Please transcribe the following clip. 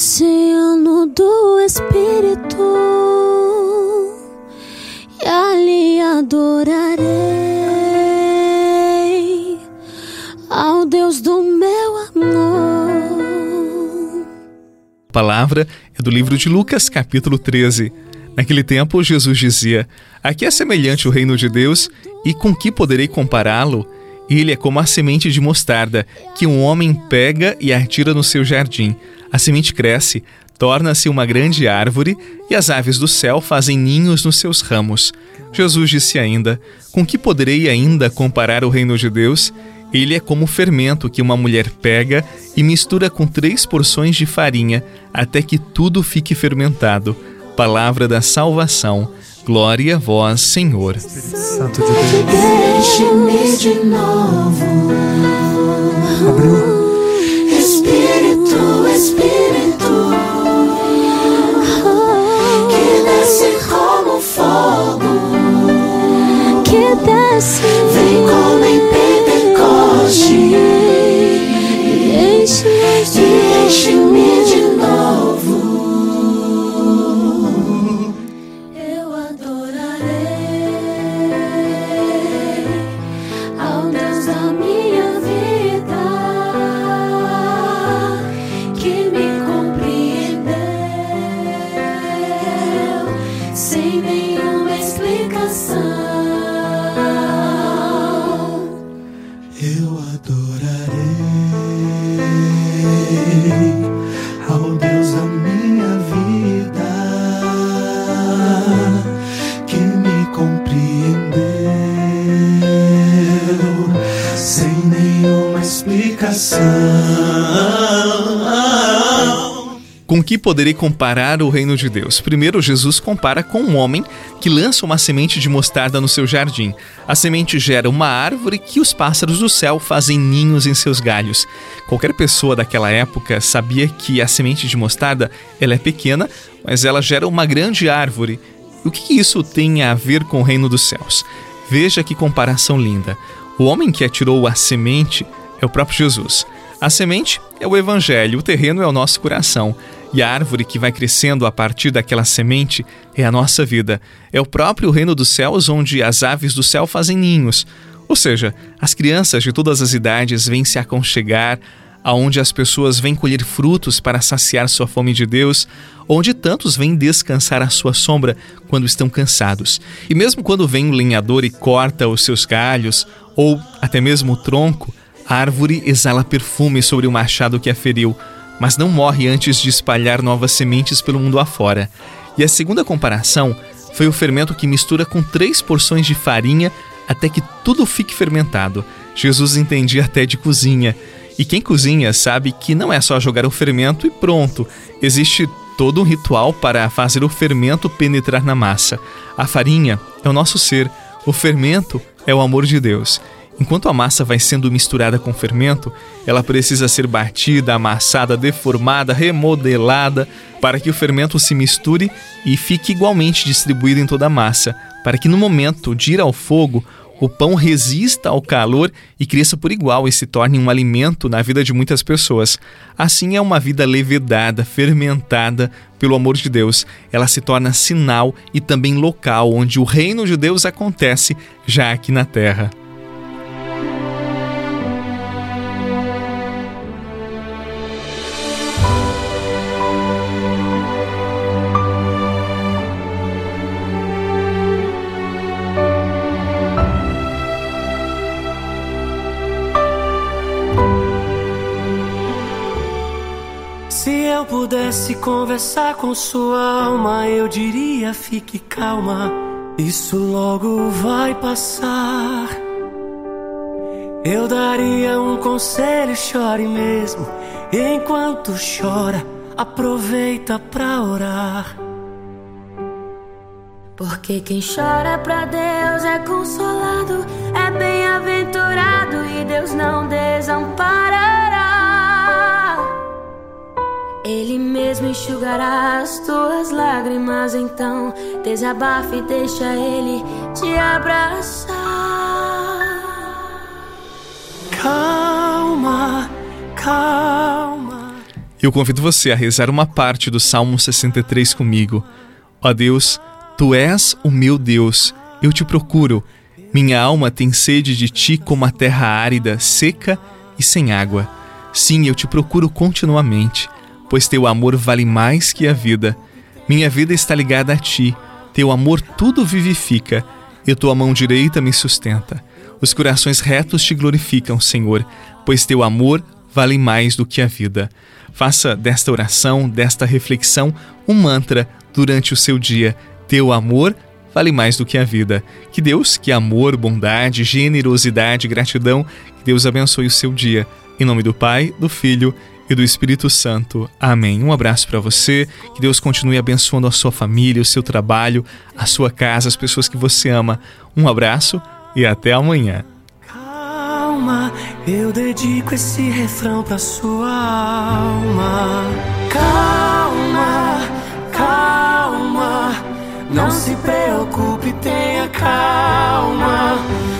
oceano do Espírito e ali adorarei ao Deus do meu amor. A palavra é do livro de Lucas, capítulo 13. Naquele tempo, Jesus dizia: Aqui é semelhante o reino de Deus, e com que poderei compará-lo? Ele é como a semente de mostarda, que um homem pega e atira no seu jardim. A semente cresce, torna-se uma grande árvore, e as aves do céu fazem ninhos nos seus ramos. Jesus disse ainda: Com que poderei ainda comparar o reino de Deus? Ele é como o fermento que uma mulher pega e mistura com três porções de farinha, até que tudo fique fermentado. Palavra da salvação. Glória a vós, Senhor. Santo de Deus. Abriu. Espírito, Espírito, que desce como fogo, que desce, sem nenhuma explicação. Com que poderei comparar o reino de Deus? Primeiro, Jesus compara com um homem que lança uma semente de mostarda no seu jardim. A semente gera uma árvore que os pássaros do céu fazem ninhos em seus galhos. Qualquer pessoa daquela época sabia que a semente de mostarda ela é pequena, mas ela gera uma grande árvore. O que isso tem a ver com o reino dos céus? Veja que comparação linda. O homem que atirou a semente é o próprio Jesus. A semente é o evangelho, o terreno é o nosso coração. E a árvore que vai crescendo a partir daquela semente é a nossa vida. É o próprio reino dos céus onde as aves do céu fazem ninhos. Ou seja, as crianças de todas as idades vêm se aconchegar, aonde as pessoas vêm colher frutos para saciar sua fome de Deus, onde tantos vêm descansar à sua sombra quando estão cansados. E mesmo quando vem o lenhador e corta os seus galhos, ou até mesmo o tronco, a árvore exala perfume sobre o machado que a feriu, mas não morre antes de espalhar novas sementes pelo mundo afora. E a segunda comparação foi o fermento que mistura com três porções de farinha até que tudo fique fermentado. Jesus entendia até de cozinha. E quem cozinha sabe que não é só jogar o fermento e pronto. Existe todo um ritual para fazer o fermento penetrar na massa. A farinha é o nosso ser, o fermento é o amor de Deus. Enquanto a massa vai sendo misturada com fermento, ela precisa ser batida, amassada, deformada, remodelada, para que o fermento se misture e fique igualmente distribuído em toda a massa, para que no momento de ir ao fogo, o pão resista ao calor e cresça por igual e se torne um alimento na vida de muitas pessoas. Assim é uma vida levedada, fermentada pelo amor de Deus. Ela se torna sinal e também local onde o reino de Deus acontece já aqui na terra. Pudesse conversar com sua alma, eu diria: fique calma, isso logo vai passar. Eu daria um conselho: chore mesmo. Enquanto chora, aproveita pra orar. Porque quem chora pra Deus é consolado, é bem-aventurado e Deus não desamparará. Mesmo enxugará as tuas lágrimas, então desabafe e deixa Ele te abraçar. Calma, calma. Eu convido você a rezar uma parte do Salmo 63 comigo. Ó Deus, tu és o meu Deus, eu te procuro. Minha alma tem sede de ti como a terra árida, seca e sem água. Sim, eu te procuro continuamente, pois teu amor vale mais que a vida. Minha vida está ligada a ti, teu amor tudo vivifica, e tua mão direita me sustenta. Os corações retos te glorificam, Senhor, pois teu amor vale mais do que a vida. Faça desta oração, desta reflexão, um mantra durante o seu dia. Teu amor vale mais do que a vida. Que Deus, que amor, bondade, generosidade, gratidão, que Deus abençoe o seu dia. Em nome do Pai, do Filho e do Espírito Santo. Amém. Um abraço para você. Que Deus continue abençoando a sua família, o seu trabalho, a sua casa, as pessoas que você ama. Um abraço e até amanhã. Calma, eu dedico esse refrão pra sua alma. Calma, calma, não se preocupe, tenha calma. Calma,